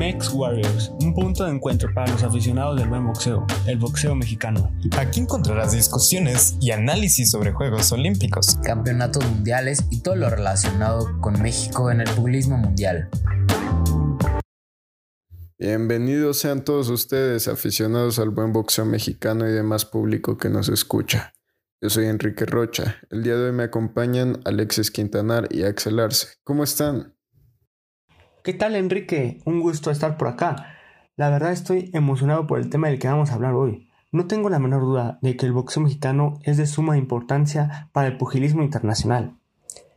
Mex Warriors, un punto de encuentro para los aficionados del buen boxeo, el boxeo mexicano. Aquí encontrarás discusiones y análisis sobre Juegos Olímpicos, campeonatos mundiales y todo lo relacionado con México en el pugilismo mundial. Bienvenidos sean todos ustedes, aficionados al buen boxeo mexicano y demás público que nos escucha. Yo soy Enrique Rocha. El día de hoy me acompañan Alexis Quintanar y Axel Arce. ¿Cómo están? ¿Qué tal Enrique? Un gusto estar por acá. La verdad estoy emocionado por el tema del que vamos a hablar hoy. No tengo la menor duda de que el boxeo mexicano es de suma importancia para el pugilismo internacional.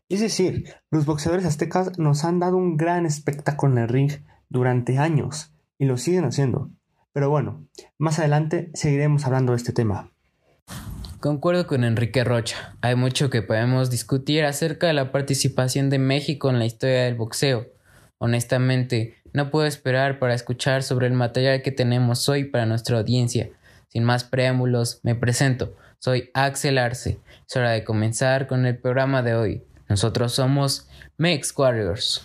Es decir, los boxeadores aztecas nos han dado un gran espectáculo en el ring durante años y lo siguen haciendo. Pero bueno, más adelante seguiremos hablando de este tema. Concuerdo con Enrique Rocha. Hay mucho que podemos discutir acerca de la participación de México en la historia del boxeo Honestamente, no puedo esperar para escuchar sobre el material que tenemos hoy para nuestra audiencia. Sin más preámbulos, me presento. Soy Axel Arce. Es hora de comenzar con el programa de hoy. Nosotros somos Mex Warriors.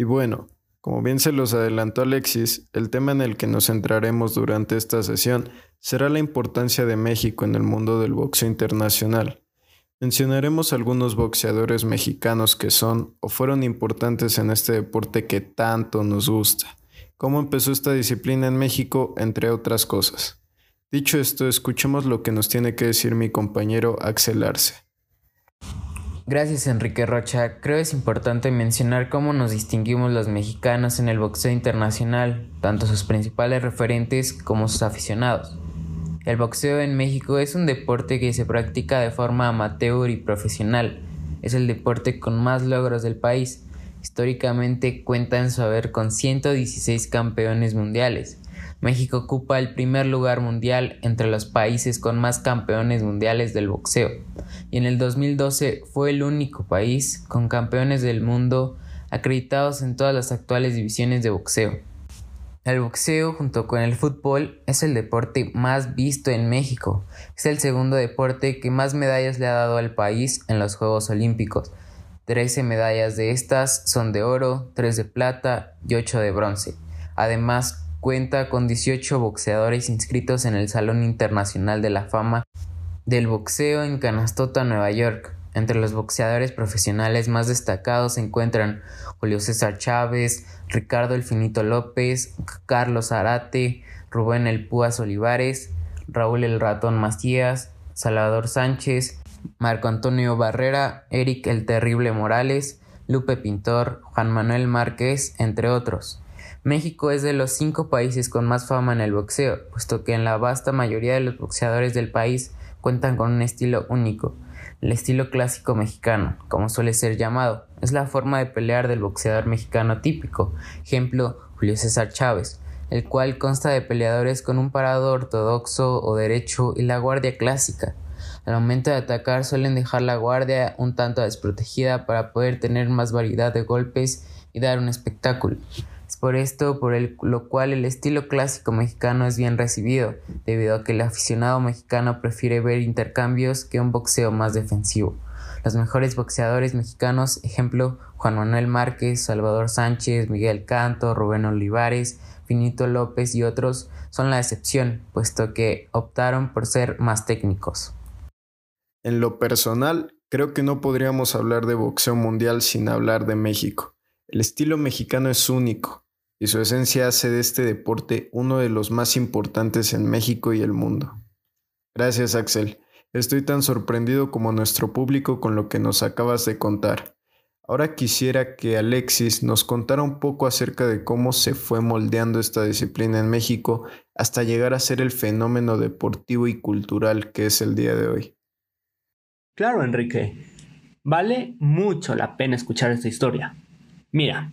Y bueno, como bien se los adelantó Alexis, el tema en el que nos centraremos durante esta sesión será la importancia de México en el mundo del boxeo internacional. Mencionaremos algunos boxeadores mexicanos que son o fueron importantes en este deporte que tanto nos gusta, cómo empezó esta disciplina en México, entre otras cosas. Dicho esto, escuchemos lo que nos tiene que decir mi compañero Axel Arce. Gracias Enrique Rocha. Creo es importante mencionar cómo nos distinguimos los mexicanos en el boxeo internacional, tanto sus principales referentes como sus aficionados. El boxeo en México es un deporte que se practica de forma amateur y profesional. Es el deporte con más logros del país. Históricamente cuenta en su haber con 116 campeones mundiales, México ocupa el primer lugar mundial entre los países con más campeones mundiales del boxeo y en el 2012 fue el único país con campeones del mundo acreditados en todas las actuales divisiones de boxeo. El boxeo junto con el fútbol es el deporte más visto en México. Es el segundo deporte que más medallas le ha dado al país en los Juegos Olímpicos. Trece medallas de estas son de oro, tres de plata y ocho de bronce. Además, Cuenta con 18 boxeadores inscritos en el Salón Internacional de la Fama del Boxeo en Canastota, Nueva York. Entre los boxeadores profesionales más destacados se encuentran Julio César Chávez, Ricardo Elfinito López, Carlos Arate, Rubén El Púas Olivares, Raúl El Ratón Macías, Salvador Sánchez, Marco Antonio Barrera, Eric El Terrible Morales, Lupe Pintor, Juan Manuel Márquez, entre otros. México es de los cinco países con más fama en el boxeo, puesto que en la vasta mayoría de los boxeadores del país cuentan con un estilo único, el estilo clásico mexicano, como suele ser llamado, es la forma de pelear del boxeador mexicano típico, ejemplo Julio César Chávez, el cual consta de peleadores con un parado ortodoxo o derecho y la guardia clásica. Al momento de atacar suelen dejar la guardia un tanto desprotegida para poder tener más variedad de golpes y dar un espectáculo. Por esto por lo cual el estilo clásico mexicano es bien recibido, debido a que el aficionado mexicano prefiere ver intercambios que un boxeo más defensivo. Los mejores boxeadores mexicanos, ejemplo Juan Manuel Márquez, Salvador Sánchez, Miguel Canto, Rubén Olivares, Finito López y otros, son la excepción, puesto que optaron por ser más técnicos. En lo personal, creo que no podríamos hablar de boxeo mundial sin hablar de México. El estilo mexicano es único y su esencia hace de este deporte uno de los más importantes en México y el mundo. Gracias Axel, estoy tan sorprendido como nuestro público con lo que nos acabas de contar. Ahora quisiera que Alexis nos contara un poco acerca de cómo se fue moldeando esta disciplina en México hasta llegar a ser el fenómeno deportivo y cultural que es el día de hoy. Claro, Enrique. Vale mucho la pena escuchar esta historia. Mira,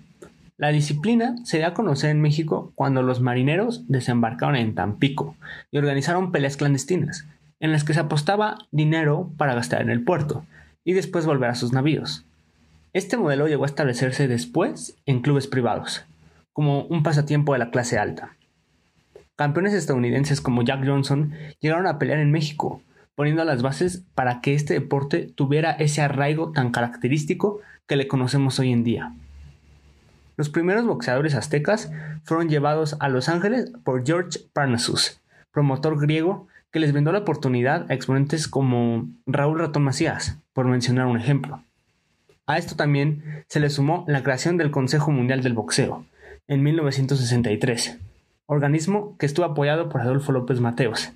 la disciplina se dio a conocer en México cuando los marineros desembarcaron en Tampico y organizaron peleas clandestinas, en las que se apostaba dinero para gastar en el puerto y después volver a sus navíos. Este modelo llegó a establecerse después en clubes privados, como un pasatiempo de la clase alta. Campeones estadounidenses como Jack Johnson llegaron a pelear en México, poniendo las bases para que este deporte tuviera ese arraigo tan característico que le conocemos hoy en día. Los primeros boxeadores aztecas fueron llevados a Los Ángeles por George Parnassus, promotor griego que les brindó la oportunidad a exponentes como Raúl Ratón Macías, por mencionar un ejemplo. A esto también se le sumó la creación del Consejo Mundial del Boxeo en 1963, organismo que estuvo apoyado por Adolfo López Mateos,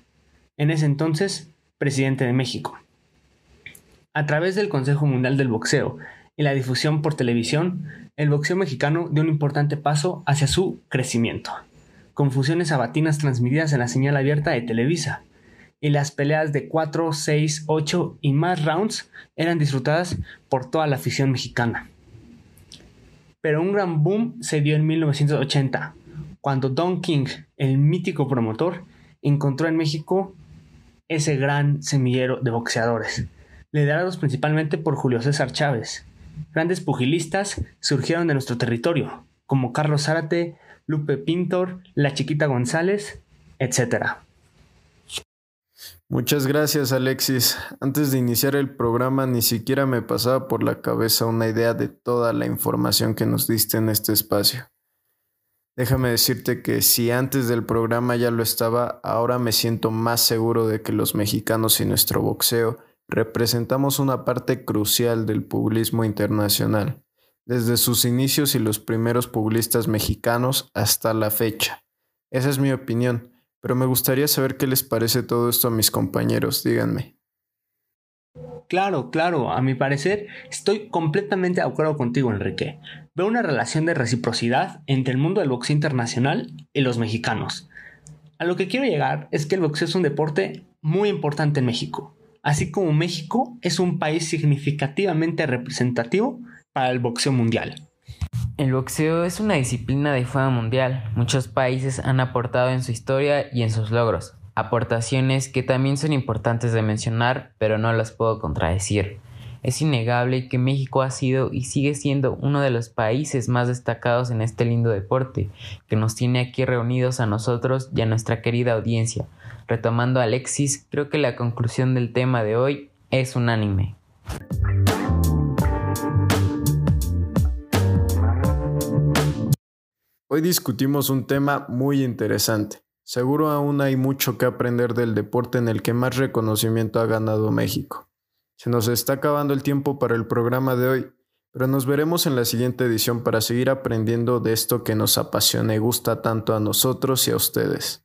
en ese entonces presidente de México. A través del Consejo Mundial del Boxeo y la difusión por televisión, el boxeo mexicano dio un importante paso hacia su crecimiento, con fusiones sabatinas transmitidas en la señal abierta de Televisa, y las peleas de 4, 6, 8 y más rounds eran disfrutadas por toda la afición mexicana. Pero un gran boom se dio en 1980, cuando Don King, el mítico promotor, encontró en México ese gran semillero de boxeadores, liderados principalmente por Julio César Chávez, Grandes pugilistas surgieron de nuestro territorio, como Carlos Zárate, Lupe Pintor, La Chiquita González, etc. Muchas gracias Alexis. Antes de iniciar el programa ni siquiera me pasaba por la cabeza una idea de toda la información que nos diste en este espacio. Déjame decirte que si antes del programa ya lo estaba, ahora me siento más seguro de que los mexicanos y nuestro boxeo representamos una parte crucial del publismo internacional, desde sus inicios y los primeros publistas mexicanos hasta la fecha. Esa es mi opinión, pero me gustaría saber qué les parece todo esto a mis compañeros, díganme. Claro, claro, a mi parecer estoy completamente de acuerdo contigo, Enrique. Veo una relación de reciprocidad entre el mundo del boxeo internacional y los mexicanos. A lo que quiero llegar es que el boxeo es un deporte muy importante en México así como México es un país significativamente representativo para el boxeo mundial. El boxeo es una disciplina de fama mundial. Muchos países han aportado en su historia y en sus logros. Aportaciones que también son importantes de mencionar, pero no las puedo contradecir. Es innegable que México ha sido y sigue siendo uno de los países más destacados en este lindo deporte, que nos tiene aquí reunidos a nosotros y a nuestra querida audiencia, Retomando a Alexis, creo que la conclusión del tema de hoy es unánime. Hoy discutimos un tema muy interesante. Seguro aún hay mucho que aprender del deporte en el que más reconocimiento ha ganado México. Se nos está acabando el tiempo para el programa de hoy, pero nos veremos en la siguiente edición para seguir aprendiendo de esto que nos apasiona y gusta tanto a nosotros y a ustedes.